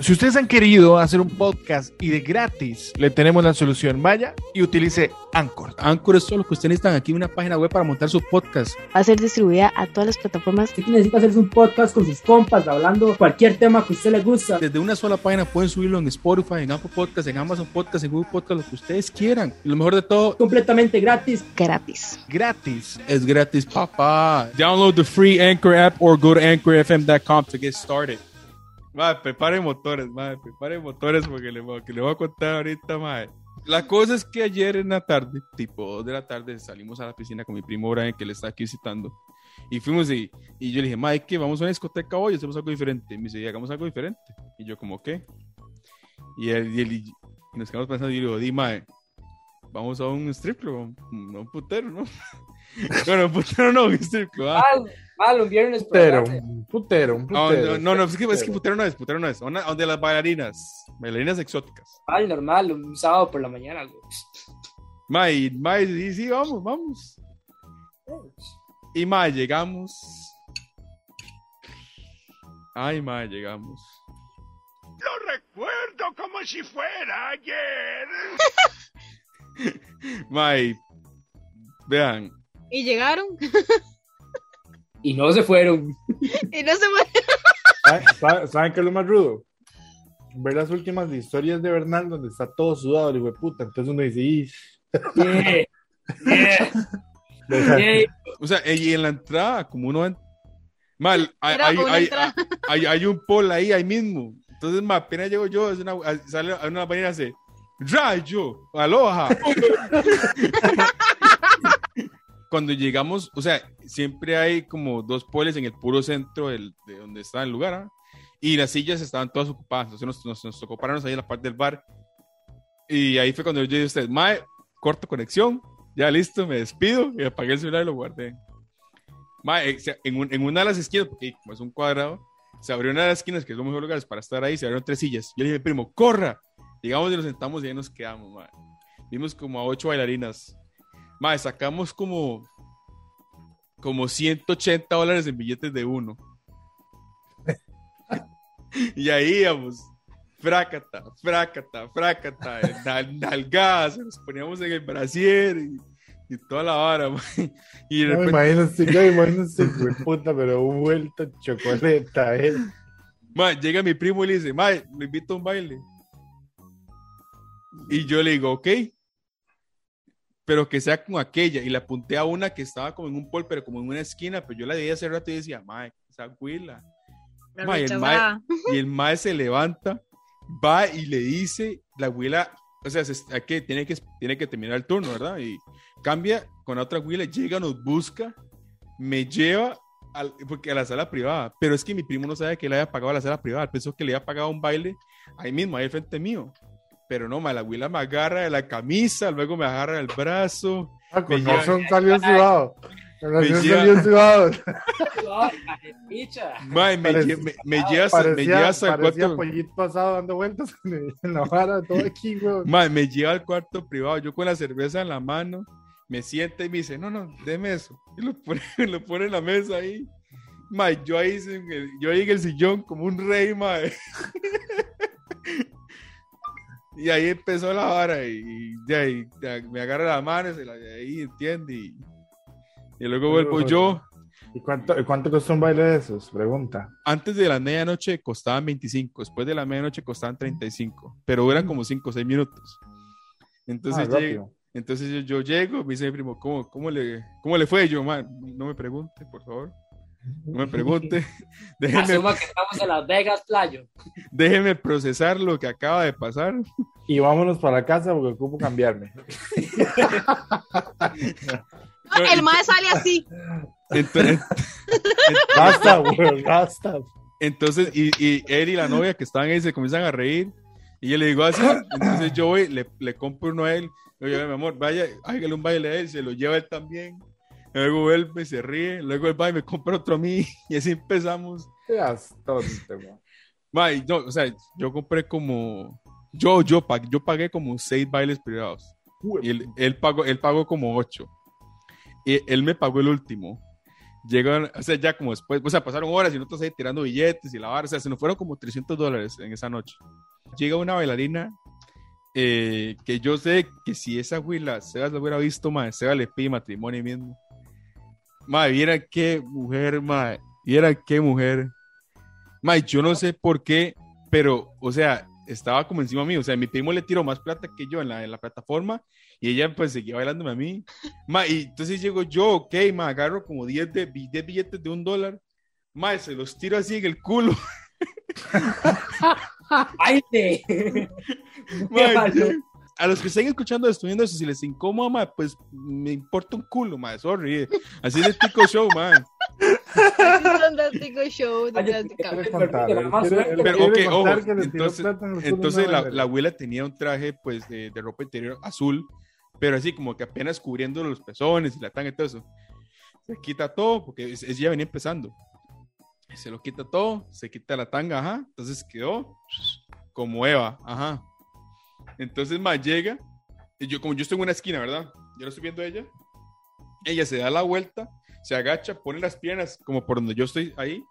Si ustedes han querido hacer un podcast y de gratis, le tenemos la solución. Vaya y utilice Anchor. Anchor es todo lo que ustedes necesitan aquí una página web para montar su podcast. Va a ser distribuida a todas las plataformas. Si necesita hacer un podcast con sus compas, hablando cualquier tema que a usted le gusta. Desde una sola página pueden subirlo en Spotify, en Apple Podcast, en Amazon Podcast, en Google Podcast, lo que ustedes quieran. Y lo mejor de todo, completamente gratis. Gratis. Gratis. Es gratis, papá. Download the free Anchor app or go to anchorfm.com to get started. Madre, prepare motores, madre, prepare motores porque le, que le voy a contar ahorita, madre. La cosa es que ayer en la tarde, tipo 2 de la tarde, salimos a la piscina con mi primo Brian, que le está aquí visitando. Y fuimos y, y yo le dije, madre, que vamos a una discoteca hoy, hacemos algo diferente. Y me dice, hagamos algo diferente. Y yo, como, ¿qué? Y él, y, él, y nos quedamos pensando y yo le digo, di, madre, vamos a un strip club, no un putero, ¿no? bueno, putero no, club. ¿ah? Malo, un viernes. Putero, un putero, un putero. No, no, no, es, que, es que putero no es, putero no es. Una, donde las bailarinas, bailarinas exóticas. Mal, normal, un sábado por la mañana, güey. May, May, sí, sí, vamos, vamos. Y May, llegamos. Ay, May, llegamos. Lo recuerdo como si fuera ayer. May, vean. ¿Y llegaron? y no se fueron. y no se fueron. ¿Saben, ¿Saben qué es lo más rudo? Ver las últimas historias de Bernal donde está todo sudado, el hijo de puta. Entonces uno dice, ¡Ih! Yeah. Yeah. Yeah. O sea, y en la entrada, como uno. Mal, hay, hay, hay, hay, hay, un pol ahí, ahí mismo. Entonces, ma, apenas llego yo, es una, sale a una y hace Rayo, aloha. Cuando llegamos, o sea, siempre hay como dos poles en el puro centro del, de donde está el lugar, ¿eh? y las sillas estaban todas ocupadas. Entonces nos, nos, nos, tocó pararnos ahí en la parte del bar. Y ahí fue cuando yo dije a usted, Mae, corto conexión, ya listo, me despido y apagué el celular y lo guardé. Mae, en, un, en una de las esquinas, porque como es un cuadrado, se abrió una de las esquinas, que es los mejores lugares para estar ahí, se abrieron tres sillas. Yo le dije, primo, corra. Llegamos y nos sentamos y ahí nos quedamos, mae. Vimos como a ocho bailarinas. Mae, sacamos como, como 180 dólares en billetes de uno. y ahí íbamos, frácata, frácata, frácata, nal, nalgadas, nos poníamos en el brasier y, y toda la vara, mae. Y de No, repente, imagínense, yo imagínense, güey, puta, pero vuelta chocoleta, eh. mae, llega mi primo y le dice, mae, lo invito a un baile. Y yo le digo, ok, pero que sea como aquella. Y le apunté a una que estaba como en un pol, pero como en una esquina, pero yo la veía hace rato y decía, mae, esa huila. Ma, y, el mae, y el mae se levanta, va y le dice, la huila, o sea, se, que, tiene, que tiene que terminar el turno, ¿verdad? Y cambia con otra huila, llega, nos busca, me lleva al, porque a la sala privada, pero es que mi primo no sabe que le había pagado a la sala privada, pensó que le había pagado un baile ahí mismo, ahí al frente mío. Pero no, ma, la huila me agarra de la camisa, luego me agarra del brazo. Ah, me con lleva- razón salió sudado. Con razón Me lleva- salió sudado. Ma, me, lle- me, me me Parecía, lleva hasta el parecía cuarto. pollito pasado dando vueltas en la vara, todo aquí, güey. Ma, me lleva al cuarto privado, yo con la cerveza en la mano, me sienta y me dice, no, no, deme eso. Y lo pone, lo pone en la mesa ahí. Ma, yo ahí, en el, yo ahí en el sillón como un rey, ma. Y ahí empezó la vara y, y de ahí, me agarra la mano, se la de ahí, entiende. Y, y luego vuelvo yo. ¿Y cuánto, y cuánto costó un baile de esos? Pregunta. Antes de la medianoche costaban 25, después de la medianoche costaban 35, pero duran como 5 o 6 minutos. Entonces, Ah, llego- entonces yo, yo llego, me dice mi primo, ¿cómo, cómo, le, ¿cómo le fue? Yo, "Man, no me pregunte, por favor. No me pregunte. Déjeme, Asuma que estamos en Las Vegas, playo. déjeme procesar lo que acaba de pasar. Y vámonos para la casa porque ocupo cambiarme. No, el mae sale así. Entonces, Basta, güey, basta. entonces y, y él y la novia que estaban ahí se comienzan a reír. Y yo le digo así. Entonces yo voy, le, le compro uno a él. Le digo, mi amor, vaya, hágale un baile a él, se lo lleva él también. Luego vuelve, se ríe. Luego él va y me compra otro a mí. Y así empezamos. Seas tonto, güey. Ma, y no, o sea, yo compré como. Yo, yo, pagué, yo pagué como seis bailes privados. Y él, él, pagó, él pagó como ocho. Y él me pagó el último. Llegan, o sea, ya como después, o sea, pasaron horas y nosotros ahí tirando billetes y la vara, o sea, se nos fueron como 300 dólares en esa noche. Llega una bailarina eh, que yo sé que si esa huila Sebas la hubiera visto, madre, Sebas le pide matrimonio mismo. Madre, viera qué mujer, madre, viera qué mujer. Madre, yo no sé por qué, pero, o sea, estaba como encima mío, o sea, mi primo le tiró más plata que yo en la, en la plataforma y ella pues seguía bailándome a mí. Ma, y entonces llego yo, ok, ma, agarro como 10, de, 10 billetes de un dólar, ma, se los tiro así en el culo. ¡Ay! Ma, yo- a los que estén escuchando esto, viendo eso, si les incomoda, ma, pues me importa un culo, ma, sorry. Así es el tico show, ma. Fantástico show, Pero ok, ojo, entonces- Entonces la, la abuela tenía un traje pues de, de ropa interior azul, pero así como que apenas cubriendo los pezones y la tanga y todo eso. Se quita todo porque es- ella venía empezando. Se lo quita todo, se quita la tanga, ajá. Entonces quedó como Eva, ajá. Entonces más llega, y yo como yo estoy en una esquina, ¿verdad? Yo lo estoy viendo a ella. Ella se da la vuelta, se agacha, pone las piernas como por donde yo estoy ahí.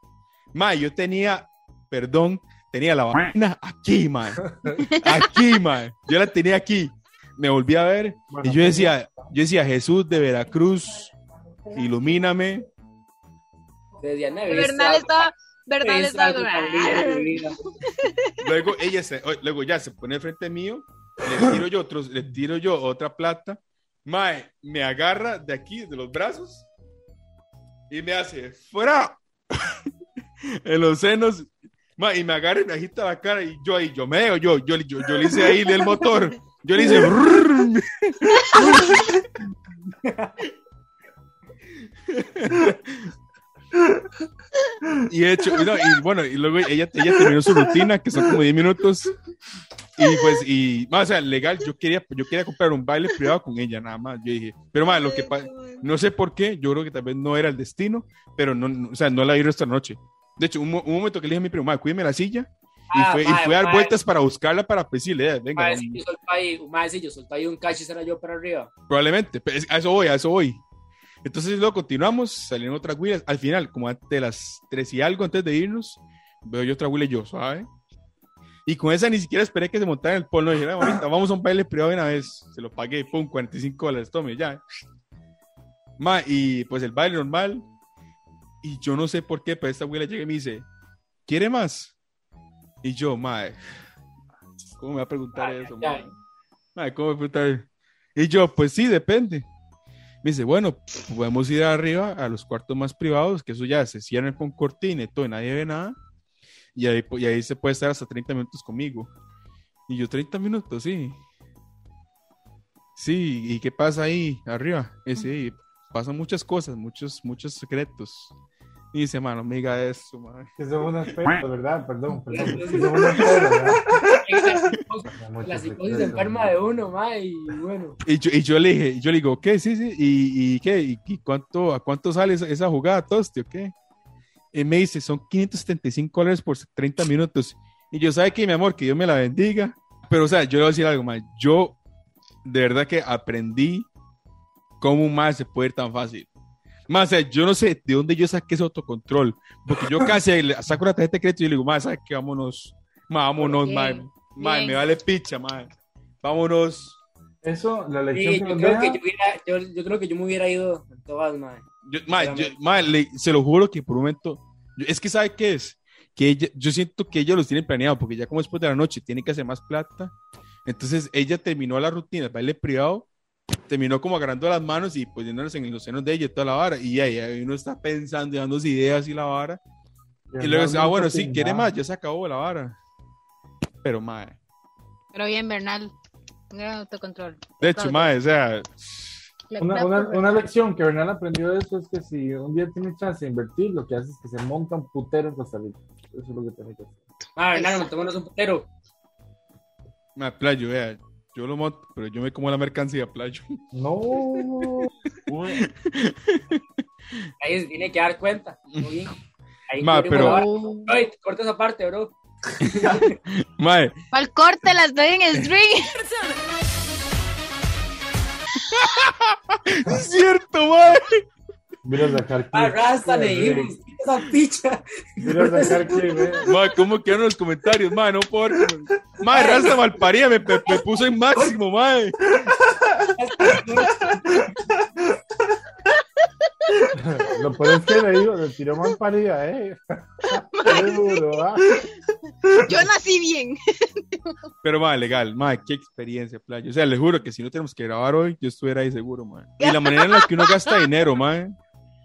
Ma, yo tenía, perdón, tenía la vaina aquí, man. Aquí, man. Yo la tenía aquí. Me volví a ver y yo decía, yo decía, Jesús de Veracruz, ilumíname. Desde Bernal estaba, Bernal Es algo. Luego ella se, luego ya se pone frente mío, le tiro yo otros, le tiro yo otra plata. Mae, me agarra de aquí, de los brazos, y me hace fuera en los senos. Mae, y me agarra y me agita la cara y yo ahí, yo me yo, yo, yo, yo, le hice ahí el motor. Yo le hice. y he hecho, y no, y bueno, y luego ella, ella terminó su rutina, que son como 10 minutos. Y pues, y, ma, o sea, legal, yo quería, yo quería comprar un baile privado con ella, nada más. Yo dije, pero más, lo que pasa, no sé por qué, yo creo que tal vez no era el destino, pero no, no- o sea, no la vi esta noche. De hecho, un, un momento que le dije a mi primo, cuídeme la silla, y Ah, fue, y mae, fue a dar mae. vueltas para buscarla para decirle, eh, venga, Mae, si yo solto ahí, mae, si yo solto ahí un cacho, será yo para arriba. Probablemente, pero es- a eso voy, a eso voy. Entonces luego continuamos, salieron otras huilas. Al final, como antes de las 3 y algo antes de irnos, veo yo otra huila y yo, ¿sabe? Y con esa ni siquiera esperé que se montara en el polo. Dije, "Ah, mamita, vamos a un baile privado de una vez. Se lo pagué, pum, 45 dólares, tome, ya. Ma, y pues el baile normal. Y yo no sé por qué, pero esta huila llega y me dice, ¿quiere más? Y yo, ma, ¿cómo me va a preguntar Ay, eso, ay, ma? ay. ¿cómo me preguntar? Y yo, pues sí, depende. Me dice, bueno, podemos ir arriba a los cuartos más privados, que eso ya se cierran con cortina y todo, y nadie ve nada. Y ahí, y ahí se puede estar hasta 30 minutos conmigo. Y yo, 30 minutos, sí. Sí, ¿y qué pasa ahí arriba? Sí, pasan muchas cosas, muchos, muchos secretos. Y dice, mano, me diga eso, man. Que son unas pedas, ¿verdad? Perdón, perdón. Que son unas pedas, ¿verdad? La psicosis enferma de uno, mae, y bueno. Y yo, y yo le dije, yo le digo, ¿qué? Sí, sí, ¿y, y qué? ¿Y, y cuánto, a cuánto sale esa, esa jugada, Tosti, o qué? Y me dice, son 575 dólares por 30 minutos. Y yo, ¿sabe qué, mi amor? Que Dios me la bendiga. Pero, o sea, yo le voy a decir algo más. Yo, de verdad que aprendí cómo más se puede ir tan fácil. Más, o sea, yo no sé de dónde yo saqué ese autocontrol. Porque yo casi saco la tarjeta de crédito y le digo, más, ¿sabes qué? Vámonos. Ma, vámonos, bien. me vale picha, ma. Vámonos. Eso, la Sí, lección que yo, creo que yo, hubiera, yo, yo creo que yo me hubiera ido en todas, mae. Yo, ma, yo- Dígame. ma, le- se lo juro que por un momento, yo- es que sabe qué es, que ella, yo siento que ellos los tienen planeado, porque ya como después de la noche tiene que hacer más plata, entonces ella terminó la rutina, el baile privado, terminó como agarrando las manos y yéndonos en los senos de ella y toda la vara, y ahí, ahí uno está pensando y dándose ideas y la vara, y luego dice, ah, bueno, sí, quiere más, ya se acabó la vara, pero ma, Pero bien, Bernal. Un gran autocontrol. de hecho, ma, o sea, Una, una, una lección que Bernal aprendió de eso es que si un día tiene chance de invertir, lo que hace es que se monta un putero en Costa Rica. Eso es lo que tiene que hacer. Mae, Bernardo, montémonos un putero. ma, playo, vea, yo lo monto, pero yo me como la mercancía, playo. No. Ahí se tiene que dar cuenta. Muy bien. Ahí Ma, pero-. Ay, corta esa parte, bro. Ma, ¿Cuál corte? Las doy en string. es cierto, ma. Mira a sacar A clip. Rasta le Sí, dijimos, quita esa picha. Mira a sacar clip, eh. Ma, ¿cómo quedaron los comentarios? Ma, no puedo. Ma, Rasta Malparía me, me, me puso en máximo, ma. Lo peor es que le digo, le tiró mal parida, eh. Qué duro, ¿ah? Yo nací bien. Pero, ma, legal, ma, qué experiencia, playa. O sea, le juro que si no tenemos que grabar hoy, yo estuviera ahí seguro, ma. Y la manera en la que uno gasta dinero, ma.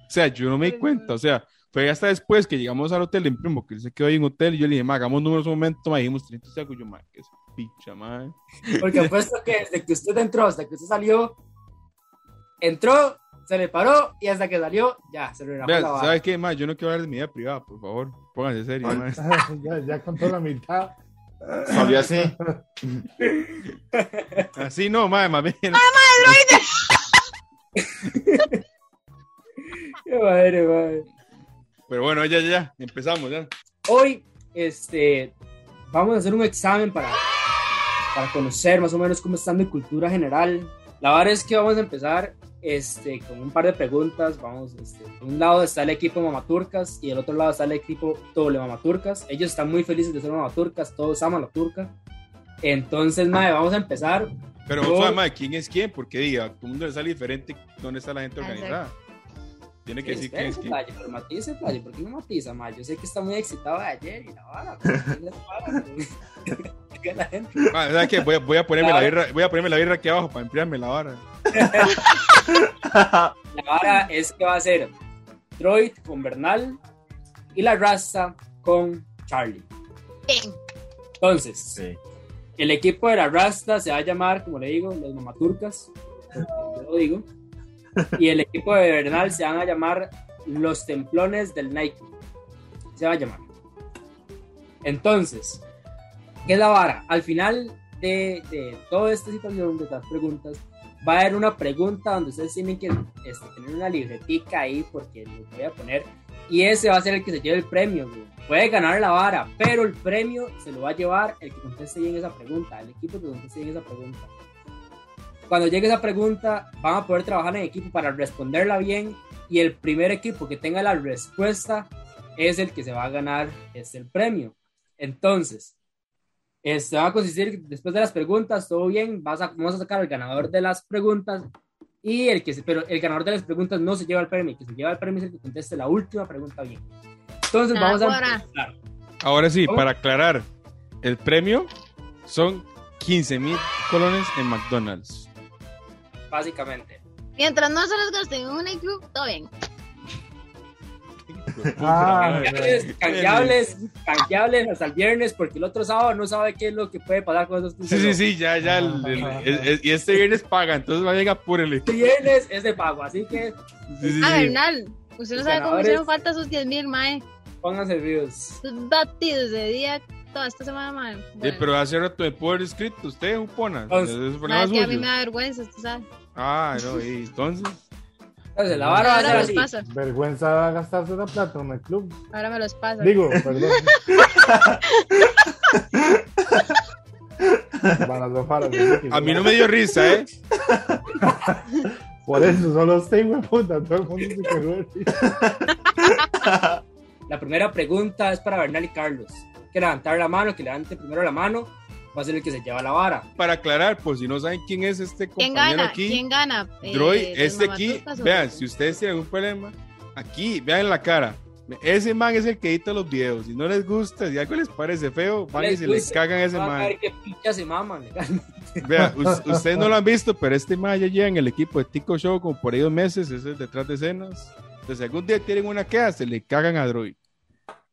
O sea, yo no me di cuenta, o sea, fue hasta después que llegamos al hotel de mi primo, que él se quedó ahí en hotel, y yo le dije, ma, hagamos números un momento, ma, dijimos 300 y algo, y yo, ma, qué es picha, ma. Porque apuesto que desde que usted entró hasta que usted salió, entró, se le paró y hasta que salió, ya, se le Vea, la. ¿sabes qué, ma? Yo no quiero hablar de mi vida privada, por favor. Pónganse serio, ma. ya, ya contó la mitad. Salió así. Así no, ma, más bien. Qué madre, madre. Pero bueno, ya, ya, ya, empezamos, ya. Hoy, este, vamos a hacer un examen para, para conocer más o menos cómo está mi cultura general. La verdad es que vamos a empezar este, con un par de preguntas. Vamos, este, de un lado está el equipo Mamaturcas y del otro lado está el equipo Doble Mamaturcas. Ellos están muy felices de ser Mamaturcas, todos aman la turca. Entonces, madre, vamos a empezar. Pero, Yo- o sea, ma, ¿quién es quién? Porque diga, todo el mundo le sale diferente dónde está la gente Exacto. Tiene que decir quién es. Playa, pero matice, ¿por qué no matiza, ma? Yo sé que está muy excitado de ayer y la vara. Que la gente Ma, ¿sabes qué? Voy a, voy a ponerme la birra, voy a ponerme la birra aquí abajo para enfriarme la vara. La vara es que va a ser Troy con Bernal y la Rasta con Charlie. Entonces, Sí. el equipo de la Rasta se va a llamar, como le digo, los Mamaturcas. Yo lo digo. Y el equipo de Bernal se van a llamar los Templones del Nike. Se va a llamar. Entonces, ¿qué es la vara? Al final de, de toda esta situación, de estas preguntas, va a haber una pregunta donde ustedes tienen que este, tener una libretica ahí porque lo voy a poner y ese va a ser el que se lleve el premio. Puede ganar la vara, pero el premio se lo va a llevar el que conteste bien esa pregunta, el equipo que conteste bien esa pregunta. Cuando llegue esa pregunta, van a poder trabajar en equipo para responderla bien y el primer equipo que tenga la respuesta es el que se va a ganar este, el premio. Entonces, este va a consistir, después de las preguntas, todo bien, vas a, vamos a sacar al ganador de las preguntas y el que se, pero el ganador de las preguntas no se lleva el premio, el que se lleva el premio es el que conteste la última pregunta bien. Entonces vamos a Ahora. empezar. Ahora sí, ¿Cómo? para aclarar, el premio son 15 mil colones en McDonald's. Básicamente. Mientras no se los gasten en un club, todo bien. Ah, Canjeables, canjeables, canjeables hasta el viernes, porque el otro sábado no sabe qué es lo que puede pasar con esos Sí, sí, sí, ya, ya. el- el- el- el- y este viernes paga, entonces vayan apúrenle. Este viernes es de pago, así que Sí, sí, A sí. Bernal, usted no sabe cómo hicieron falta sus 10 mil, mae. pónganse vivos. Sus batidos de día toda esta semana. Eh, pero hace rato me pudo haber escrito usted, Jupona. Que a mí me da vergüenza, usted sabe. Ah, no, y entonces. La vara Ahora me los así. pasa. Vergüenza gastarse la plata en el club. Ahora me los pasa. Digo, perdón. A mí no me dio risa, ¿eh? Por eso solo usted, güey, puta. Todo el mundo se quedó así. La primera pregunta es para Bernal y Carlos. Que levantar la mano, que levante primero la mano, va a ser el que se lleva la vara. Para aclarar, por si no saben quién es este ¿Quién compañero gana? aquí. ¿Quién gana? Droid, ¿los este aquí, vean, si ustedes tienen algún problema, aquí, vean la cara. Ese man es el que edita los videos. Si no les gusta, si algo les parece feo, van y les se le gusta, cagan a ese Van a man. ver qué picha se maman. legalmente. Vean, us- ustedes no lo han visto, pero este man ya lleva en el equipo de Tico Show como por ahí dos meses, es el detrás de escenas. Entonces, si algún día tienen una queja, se le cagan a Droid.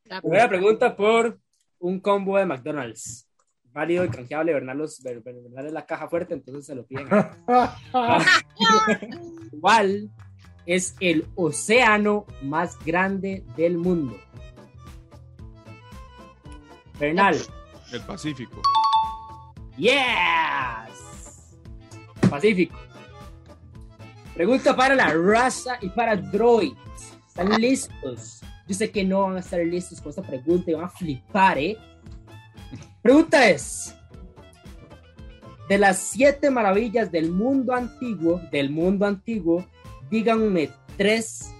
La- Primera pregunta por un combo de McDonald's. Válido y canjeable, Bernal, es la caja fuerte, entonces se lo piden. ¿Cuál es el océano más grande del mundo? Bernal. El Pacífico. Yes. Pacífico. Pregunta para la raza y para Droid. ¿Están listos? Yo sé que no van a estar listos con esta pregunta y van a flipar, ¿eh? Pregunta es: De las siete maravillas del mundo antiguo, del mundo antiguo, díganme tres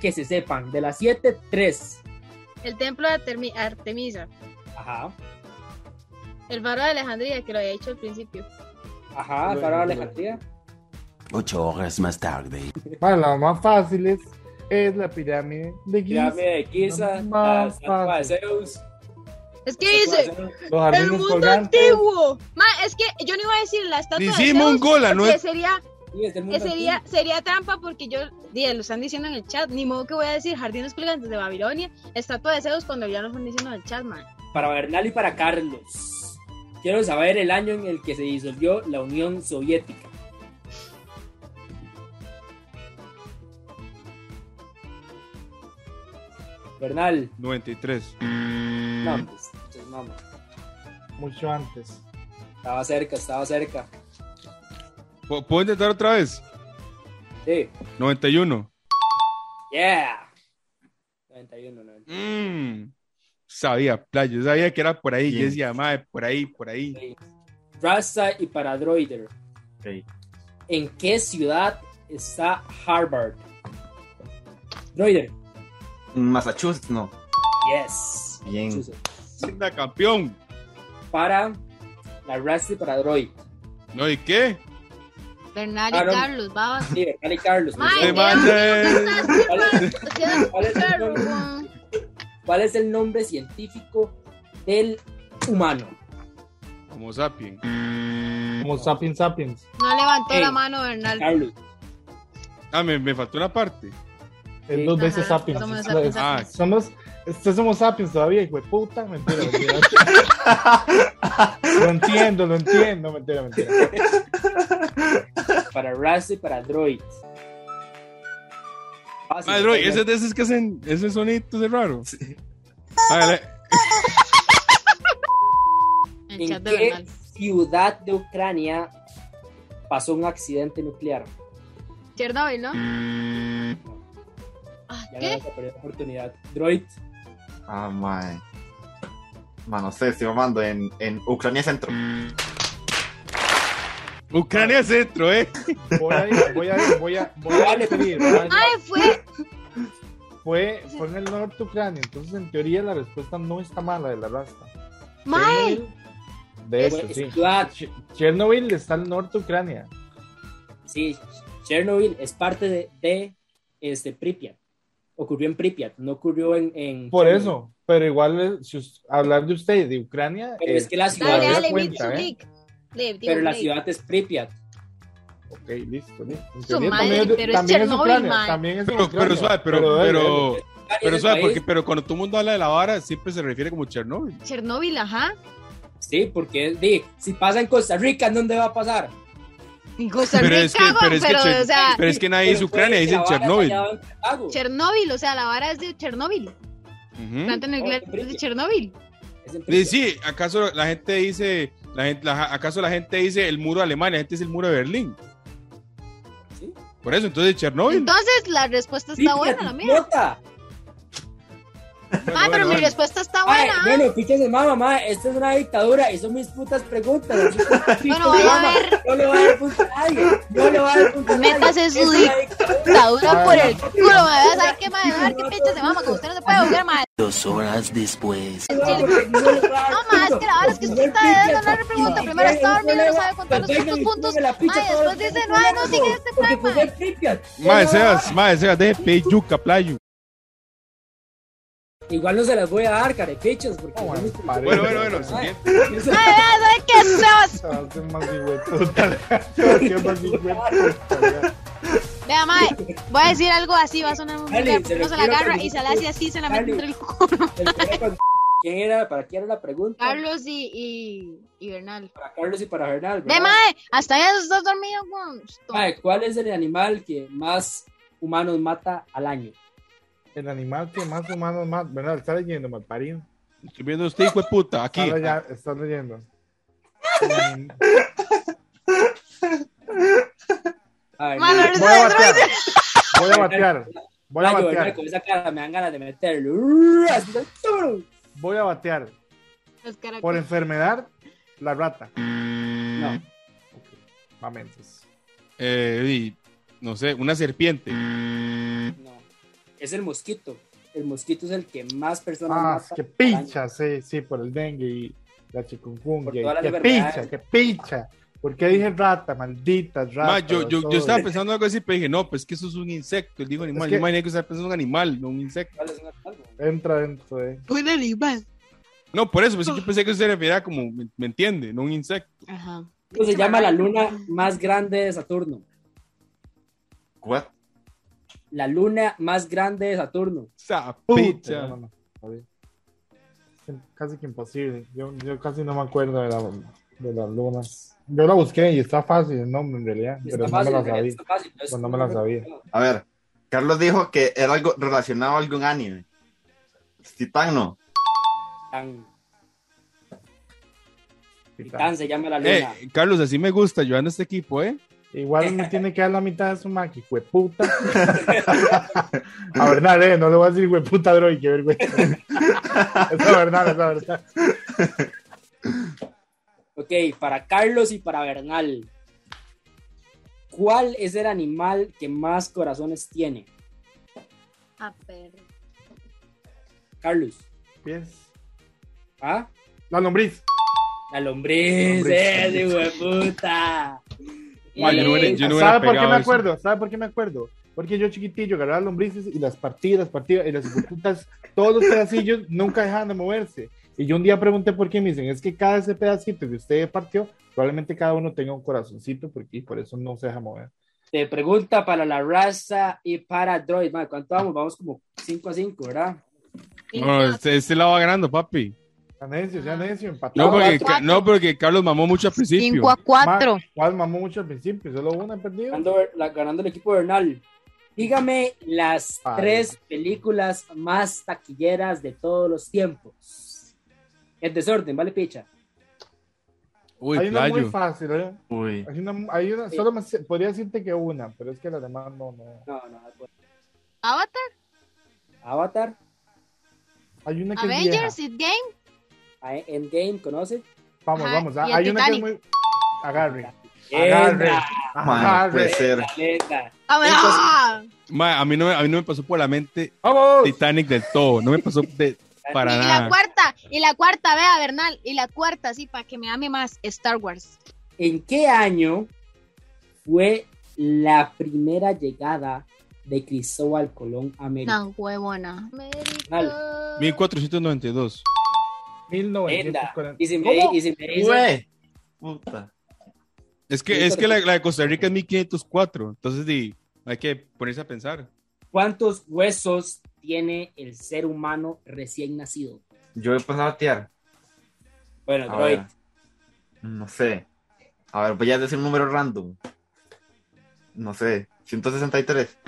que se sepan. De las siete, tres. El templo de Artemi- Artemisa. Ajá. El faro de Alejandría, que lo había dicho al principio. Ajá, el faro de Alejandría. Ocho horas más tarde. Para las más fáciles es la pirámide de Giza. Pirámide de Giza, la Más estatua de. Zeus. Es que dice, Los el mundo colgantes. antiguo. Ma, es que yo no iba a decir la estatua de Zeus, mongola, ¿no es? sería, Sí, es que sería, sería trampa porque yo, dije, lo están diciendo en el chat, ni modo que voy a decir jardines colgantes de Babilonia, estatua de Zeus cuando ya lo están diciendo en el chat, man. Para Bernal y para Carlos. Quiero saber el año en el que se disolvió la Unión Soviética. Bernal. 93. No, pues, pues, no. Mucho antes. Estaba cerca, estaba cerca. ¿Pu- ¿Puedo intentar otra vez? Sí. 91. Yeah. 91, 91. Mm, sabía, playa. Yo sabía que era por ahí. Yo decía, madre, por ahí, por ahí. Sí. Rasta y para Droider. Ok. ¿En qué ciudad está Harvard? Droider. Massachusetts, no. Yes. Bien. Massachusetts. Linda campeón. Para la Rasta y para Droid. ¿No? ¿Y qué? Bernal y. Carlos, babas. Sí, Bernal y Carlos. Fantástico, ¿Cuál es- el nombre? man. ¿Cuál es el nombre científico del humano? Homo sapien. Como Sapiens Sapiens. No levantó Ey. la mano, Bernal. Carlos. Ah, me, me faltó una parte. Es Sí. dos veces Sapiens. somos Es- Sapiens, Ah. Somos, estos somos Sapiens todavía, hijo de puta. Mentira, mentira. lo entiendo, lo entiendo. Mentira, mentira. Para Rasta y para Droid. Fácil, Madre, bro, está ese de esos que hacen ese sonito de raro. El ¿En chat de qué Bernal. ciudad de Ucrania pasó un accidente nuclear? Chernobyl, ¿no? Ah, Ya no ¿Qué? vas a perder la oportunidad. Droid. Ah, mae. Ma, no sé, estoy mamando en, en Ucrania Centro. Ucrania Centro, ¿eh? Voy a voy a voy a, voy a a- Ay, fue. Fue, fue en el norte de Ucrania, entonces en teoría la respuesta no está mala de la rasta. Mae. De Fue hecho, sí. Chernobyl está al norte de Ucrania. Sí, Chernobyl es parte de, de este, Pripyat. Ocurrió en Pripyat, no ocurrió en. en Por eso, pero igual eh, si us- hablar de usted de Ucrania. Pero eh, es que la Dale, ciudad, todavía dale, cuenta, ¿eh? Pero la ciudad es Pripyat. Ok, listo, listo. Madre, también pero es también es Chernobyl, Ucrania, también es Pero, Ucrania, pero suave, pero, dale, pero, dale. suave, porque, pero cuando todo el mundo habla de la vara, siempre se refiere como Chernobyl. Chernobyl, ajá. Sí, porque di, si pasa en Costa Rica, ¿en dónde va a pasar? Pero es que- pero es que pero, Cher- o sea, Pero es que nadie dice Ucrania, dicen Cartago. Chernobyl, o sea, la vara es de Chernobyl. Ujú. Planta nuclear Oh, es de en Sí, ¿acaso la gente dice, la gente, la- acaso la gente dice el muro de Alemania, la gente dice el muro de Berlín? Sí. Por eso, entonces Chernobyl. Entonces, la respuesta está buena, la mía. Bueno, Ah, pero bueno, mi respuesta está Ay, buena. bueno, fíjese, mamá, mamá, esto es una dictadura y son mis putas preguntas. Bueno, vaya a ver. No le va a dar punto a nadie. No le va a dar punto a nadie. Métase su dictadura. Por Ay, el culo, madre. ¿Sabes qué, madre? A ver qué pinche se mama, como usted no se puede jugar, madre. Dos horas después. No, madre, es que la verdad es que usted está dando la pregunta. Primero está dormido y no sabe contar los puntos. Madre, después dice, no, no sigue este plan, Sebas, mae, Sebas, deje de pedir yuca, playo. Igual no se las voy a dar, carepichos, porque Oh, bueno, Bueno, bueno, bueno, Ay, siguiente. Vea, ¿sabe qué, Sebas? Se va a hacer más hijueputa. Se va a hacer más hijueputa. Vea, madre, voy a decir algo así, va a sonar muy Dale, vulgar. se la agarra y se la hace así, se la mete entre el culo. ¿Quién era? ¿Para quién era la pregunta? Carlos y, y, y Bernal. Para Carlos y para Bernal. Ve, madre, hasta ya estás dormido, weón. Mae, ¿Cuál es el animal que más humanos mata al año? El animal que más humanos más. ¿Verdad? Está leyendo, mal parido. Estoy viendo a usted, hijo de puta, aquí. Está, ya, está leyendo. Ay, Mano, no. eres Voy a batear. Voy a batear. Voy a batear. Con esa cara me dan ganas de meterlo. Voy a batear. Por enfermedad, la rata. No. Mamentos. Eh, y, no sé, una serpiente. No. Es el mosquito. El mosquito es el que más personas Ah, mata que picha, sí, sí, por el dengue y la chikungunya. Que picha, que picha. ¿Por qué dije rata? Maldita rata. Ma, yo, yo, yo estaba pensando algo así, pero dije, no, pues que eso es un insecto. Él dijo animal. Es que- Yo imaginé que estaba pensando en un animal, no un insecto. ¿Cuál es un animal? Entra dentro de. Un animal. No, por eso, pues sí, yo pensé que eso se refería como, ¿me, me entiende? No un insecto. Ajá. ¿Cómo se llama la luna más grande de Saturno? What? La luna más grande de Saturno. Esa Puta, picha. no, no, no, está bien. Es Casi que imposible. Yo, yo casi no me acuerdo de, la, de las lunas. Yo la busqué y está fácil el nombre en realidad, pero Está no me la sabía. está fácil, es Pues no me la sabía. A ver, Carlos dijo que era algo relacionado a algún anime. Titán no. Titán. Titán se llama la luna. Eh, Carlos, así me gusta, yo ando este equipo, ¿eh? Igual me tiene que dar la mitad de su maqui, puta. a verdad, eh, no le voy a decir hueputa droid, qué vergüenza. es la verdad, es la verdad. Ok, para Carlos y para Bernal. ¿Cuál es el animal que más corazones tiene? A perro. Carlos. Pies. ¿Ah? La lombriz. La lombriz, Lombriz. ¡eh, hijo de puta! Yo no yo no ¿Sabe por qué me acuerdo? ¿Sabe por qué me acuerdo? Porque yo chiquitillo agarraba lombrices y las partía, las partía y las putas, todos los pedacillos nunca dejaban de moverse. Y yo un día pregunté por qué me dicen, es que cada ese pedacito que usted partió, probablemente cada uno tenga un corazoncito porque por eso no se deja mover. Te pregunta para la raza y para Droid. ¿Cuánto vamos? Vamos como 5 a 5, ¿verdad? No, este, este la va ganando, papi. Ya necio, ya necio, No, empatado. porque, cuatro. no, porque Carlos mamó mucho al principio. 5 a 4. Ma- ¿Cuál mamó mucho al principio? Solo una perdido. Ganando, la- ganando el equipo Bernal. Dígame las Ay. tres películas más taquilleras de todos los tiempos. En desorden, ¿vale, picha? Uy, hay una muy playo. fácil, ¿eh? Uy. Hay una, hay una Sí. solo me podría decirte que una, pero es que las demás no, no. No, no. pues, Avatar, Avatar, Hay una que es Avengers, vieja. It Game. A- Endgame, ¿conoce? Vamos, Ajá, vamos. y el Hay una que es muy. Agarre. Agarre. Mano, puede ser. ¡Ah! Ma, a, mí no, me- a mí no me pasó por la mente ¡Vamos! Titanic del todo. No me pasó de, para Y la nada. cuarta, y la cuarta, vea, Bernal. Y la cuarta, sí, para que me ame más, Star Wars. ¿En qué año fue la primera llegada de Cristóbal Colón a América? No, huevona. Dale. 1492. Enda. 1940. Y si me, ¿Cómo? y si me dice, Güey. Puta. Es que, es que la, la de Costa Rica es 1504. Entonces, di, hay que ponerse a pensar. ¿cuántos huesos tiene el ser humano recién nacido? Yo he pasado a tiar. Bueno, A Droid, ver. No sé. A ver, voy a decir un número random. No sé. 163.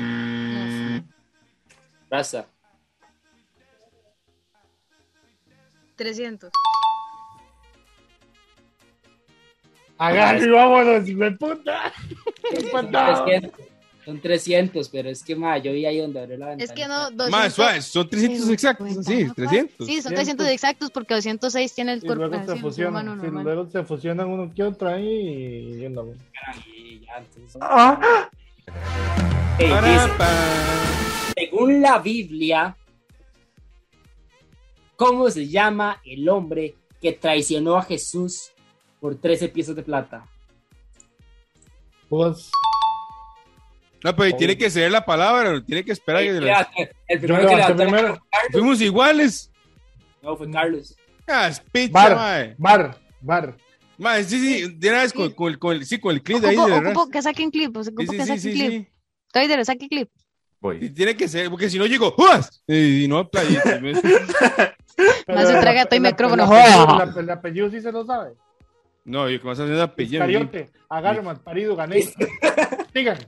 raza. 300. Agarre y vámonos, hijo de puta. Son Empatado. 300, son 300, pero es que, ma, yo vi ahí donde abrió la ventana. Es que no, 200. Más suave, son 300 exactos. Sí, 300. Sí, son 300 exactos porque 206 tiene el Y cuerpo. luego así, se fusionan. humano Sí, luego se fusionan uno que otro ahí y. Y ya, entonces- ¡Ah! Ey, Para, dice, según la Biblia, ¿cómo se llama el hombre que traicionó a Jesús por 13 piezas de plata? Pues. No, pero tiene que ser la palabra, tiene que esperar. Ey, que la- el primero que la. Fuimos iguales. No, fue Carlos. Ah, es picha, Bar, mae. bar, bar. Mae, sí, sí, de una vez con, con, el- con el, sí, con el clip de ahí. Ocupo, de ocupo que saquen clip, pues, ocupo Sí, sí, que sí, saquen sí, clip. sí. Estoy de saque clip. Y Voy. tiene que ser, porque si no llego, ¡Uas! Y no, playita. Más el- entrega todo y el- micrófono. El apellido, el- el apellido sí se lo sabe. No, yo que a hacer apellido. Iscariote, agarre mal parido, gané. Sigan.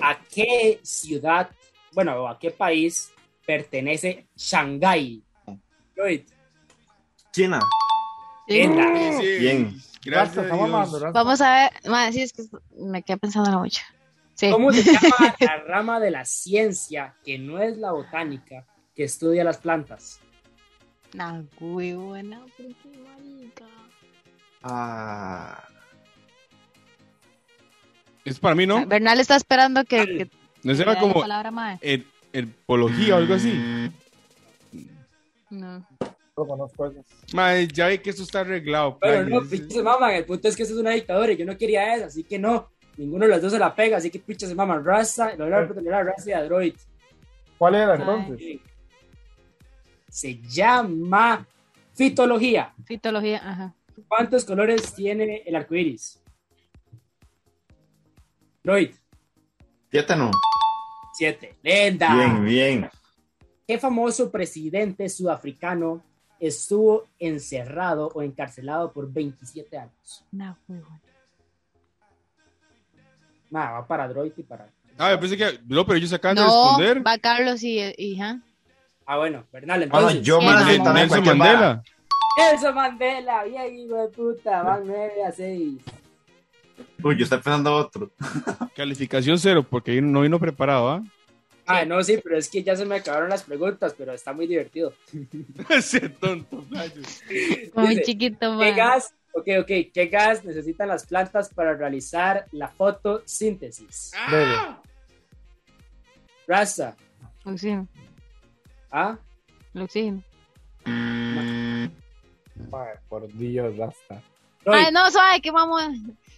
¿A qué ciudad, bueno, a qué país pertenece Shanghái? Lloyd, China. Sí, Bien. Gracias. Vamos a ver. Sí, es que me quedé pensando mucho. Sí. ¿Cómo se llama la rama de la ciencia que no es la botánica que estudia las plantas? Nah, güey, buena, ¿por qué, marica? Ah. Es para mí, ¿no? Bernal está esperando que, que No será la como palabra, madre. el, herpología o algo así. No. No conozco eso. Mae, ya vi que eso está arreglado. Pero no, pinche se maman. El punto es que eso es una dictadura y yo no quería eso, así que no. Ninguno de los dos se la pega, así que pinche se maman. Rasta, lo voy a oportunidad a Rasta y a Droid. ¿Cuál era entonces? Se llama fitología. Fitología, ajá. ¿Cuántos colores tiene el arco iris? Droid, Siete no. siete. Lenda. Bien, bien. ¿Qué famoso presidente sudafricano estuvo encerrado o encarcelado por 27 años? No, huevón. Nada, va para Droid y para. Ah, yo pensé que. No, pero ellos acaban de No, responder. va Carlos y, y ajá. Ah, bueno, Bernal, Bueno, entonces. yo me la Nelson. Mandela. Nelson Mandela, bien, hijo de puta, van 9 a 6. Uy, yo estoy pensando otro. Calificación cero, porque no vino preparado, ¿ah? Ah, no, sí, pero es que ya se me acabaron las preguntas, pero está muy divertido. Ese tonto. Muy chiquito, ¿Qué man. gas? Ok, ok, ¿qué gas necesitan las plantas para realizar la fotosíntesis? Dele. Rasta, Oxígeno. ¿ah? El oxígeno. Mae, por Dios, basta. Droid, Ay, no, suave, que vamos.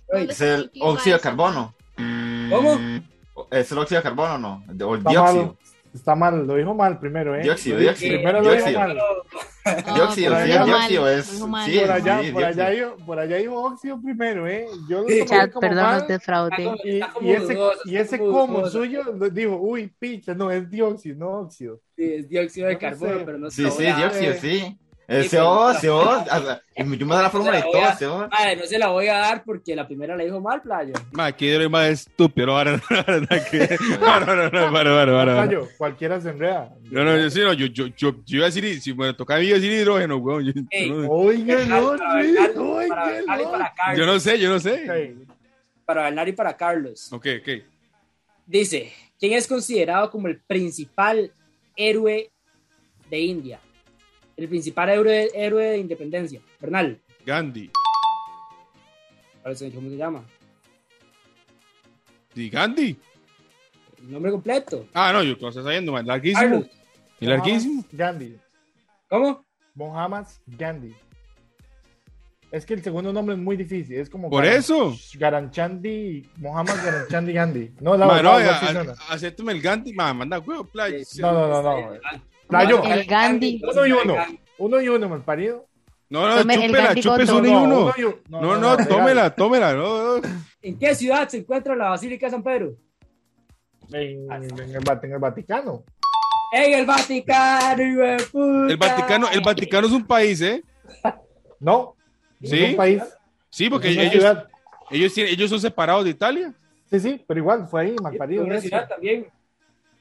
Es el óxido de carbono. ¿Cómo? ¿Es el óxido de carbono o no? O el Está dióxido. mal, está mal, lo dijo mal primero, ¿eh? Dióxido, dióxido. Primero lo dijo Dióxido. mal. Dióxido, pero sí, dióxido es. Sí, Por allá, sí, por allá, dijo, por allá dijo óxido primero, ¿eh? Yo lo Sí, tomé Chat, como perdón, mal, defraudé. Y, ese, y ese como suyo dijo, uy, picha, no, es dióxido, no óxido. Sí, es dióxido de No carbono, sé. pero no Sí, se sí, dióxido, sí. Y Yo me da la fórmula y la todo. Madre, no se la voy a dar porque la primera la dijo mal, playo. Ma, que yo más estúpido. No, no, no, no, no, no, no, cualquiera se enreda. No, no, yo sí, no, yo, yo, yo, yo iba a decir, si me tocaba a mí iba a decir hidrógeno, weón. Yo, yo no, Oiga, no, oiga, no. yo no sé, yo no sé. Para Bernal y para Carlos. Ok, ok. Dice, ¿quién es considerado como el principal héroe de India? El principal héroe, héroe de independencia. Bernal, Gandhi. ¿cómo se llama? ¿Y Gandhi? El nombre completo. Ah, no, yo lo estoy sabiendo, man. Larguísimo. ¿Y larguísimo? Gandhi. ¿cómo? Mohammed Gandhi. Es que el segundo nombre es muy difícil. Es como. Por Garan- eso. Garanchandi. Mohammed Garanchandi Gandhi. No, la verdad, no, acéptame el Gandhi. Ma, manda huevo, playa. no, no, no, no. Playo, El Gandhi. Uno y uno. Uno y uno, mal parido. No, no, Tome el chúpela, chúpese uno y uno. No, no, tómela, tómela. No, no. ¿En qué ciudad se encuentra la Basílica de San Pedro? En, en el, en el Vaticano. En el Vaticano, hijo de puta. El Vaticano, el Vaticano es un país, ¿eh? No. ¿Sí? Es un país. Sí, porque ellos, ellos, ellos son separados de Italia. Sí, sí, pero igual fue ahí, mal parido. Una ciudad también.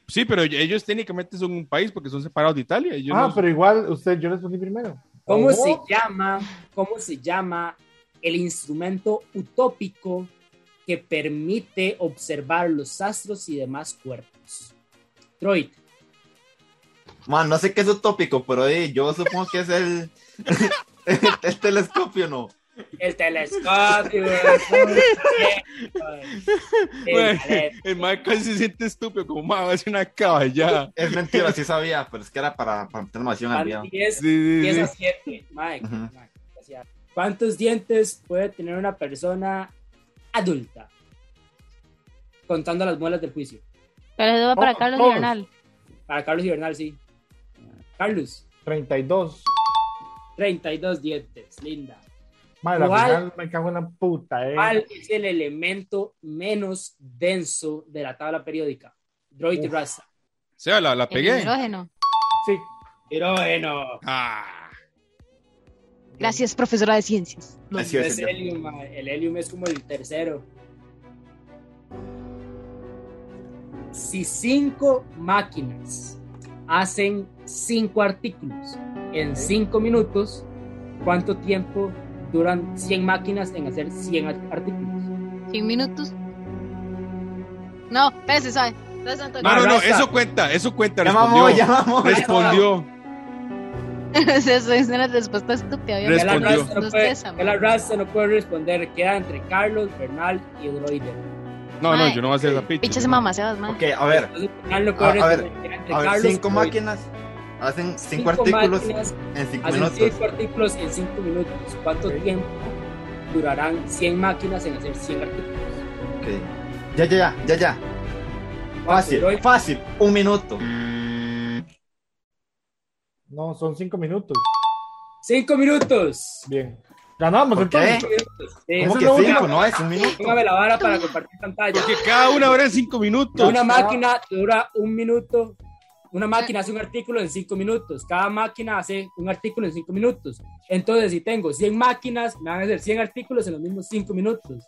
Sí, pero ellos técnicamente son un país porque son separados de Italia. Ellos Ah, no- pero igual usted, yo respondí primero. ¿Cómo se llama? ¿Cómo se llama el instrumento utópico que permite observar los astros y demás cuerpos? Troy, Man, no sé qué es utópico, pero eh, yo supongo que es el, el telescopio, ¿no? El telescopio. El casi se siente estúpido, como va a ser una caballada. Es mentira, sí sabía, pero es que era para, para meter al video. 10, Sí, sí, 10 sí. a 7. Mike. ¿Cuántos dientes puede tener una persona adulta? Contando las muelas del juicio. Pero eso va para Todos, Carlos todos. y Bernal. Para Carlos y Bernal, sí. Carlos, 32. 32 dientes. Linda. Madre, ¿Cuál? final me cago en la puta, eh. ¿Cuál es el elemento menos denso de la tabla periódica? Droid y Uf. raza. O sea, la, la El pegué. hidrógeno. Sí. Hidrógeno. Ah, Gracias, profesora de ciencias. Así Es es. yo. helium, ma. el helium es como el tercero. Si cinco máquinas hacen cinco artículos en cinco minutos, ¿cuánto tiempo duran 100 máquinas en hacer 100 ar- artículos? 100 minutos. No, espérese, ¿sabe? Espérese, Antonio. No, no, no, eso cuenta, eso cuenta. Ya Respondió. vamos, ya vamos. Respondió. Eso es una respuesta estúpida. Ya. Respondió. raza no No puede, ya no puede responder. Queda entre Carlos, Bernal y Droider. No, no, Mae. yo no voy a hacer esa picha. Pichas mamaseadas, man. Ok, a ver, Entonces, al final lo A- es a ver, entre a ver, Carlos cinco máquinas hacen cinco, cinco artículos máquinas en cinco hacen minutos. cinco artículos en cinco minutos. ¿Cuánto tiempo durarán 100 máquinas en hacer 100 artículos? Ok. Ya, ya, ya, ya, ya. Fácil, fácil. Un minuto. No, son cinco minutos. ¡Cinco minutos! Bien. Ganamos ¿Por qué? entonces. Cinco minutos. Sí, ¿Cómo que es cinco? No, es un minuto. Póngame la vara para compartir pantalla. Porque cada una hora en cinco minutos. Una máquina dura un minuto. Una máquina hace un artículo en cinco minutos. Cada máquina hace un artículo en cinco minutos. Entonces, si tengo 100 máquinas, me van a hacer 100 artículos en los mismos cinco minutos.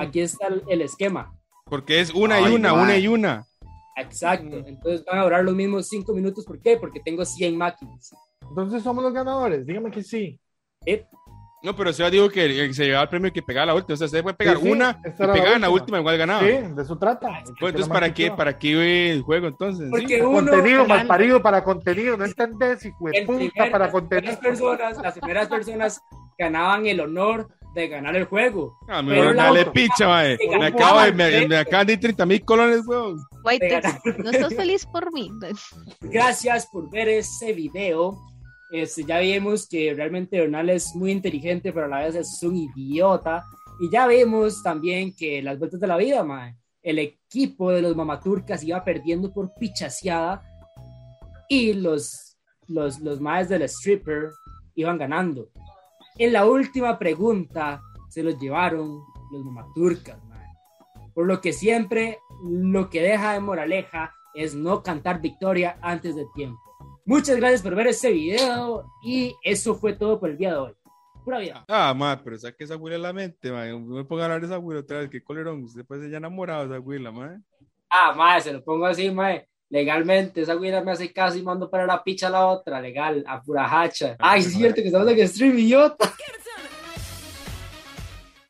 Aquí está el, el esquema. Porque es una y una, una y una. Exacto. Entonces van a durar los mismos cinco minutos. ¿Por qué? Porque tengo 100 máquinas. Entonces somos los ganadores. Dígame que sí. ¿Sí? No, pero yo digo que, que se llevaba el premio que pegaba la última. O sea, se puede pegar Sí, sí, una y era la pegar en la última. igual ganaba. Sí, de eso trata. Pues, entonces, ¿para qué, ¿para qué ve el juego entonces? Porque Sí. uno, Contenido mal parido para contenido. No entendés, hijo de el puta, primer- para las contenido. personas, las primeras personas ganaban el honor de ganar el juego. Ah, me Pero voy a la darle otra- picha, mae. Me, acabo de, me, me acaban de ir 30 mil colones, weón. White, ¿no estás feliz por mí? Gracias por ver ese video. Este, ya vimos que realmente Bernal es muy inteligente, pero a la vez es un idiota. Y ya vimos también que las vueltas de la vida, mae, el equipo de los mamaturcas iba perdiendo por pichaseada y los, los, los maes del stripper iban ganando. En la última pregunta se los llevaron los mamaturcas, mae. Por lo que siempre lo que deja de moraleja es no cantar victoria antes de tiempo. Muchas gracias por ver este video y eso fue todo por el día de hoy. Pura vida. Ah, mae, pero saque esa huila de la mente, mae. No me ponga a hablar de esa huila otra vez. Qué colerón. Usted puede ser ya enamorado de esa huila, mae. Ah, mae, se lo pongo así, mae. Legalmente, esa güera me hace caso y mando para la picha a la otra, legal, a pura hacha. Ay, sí es cierto que estamos en stream, idiota.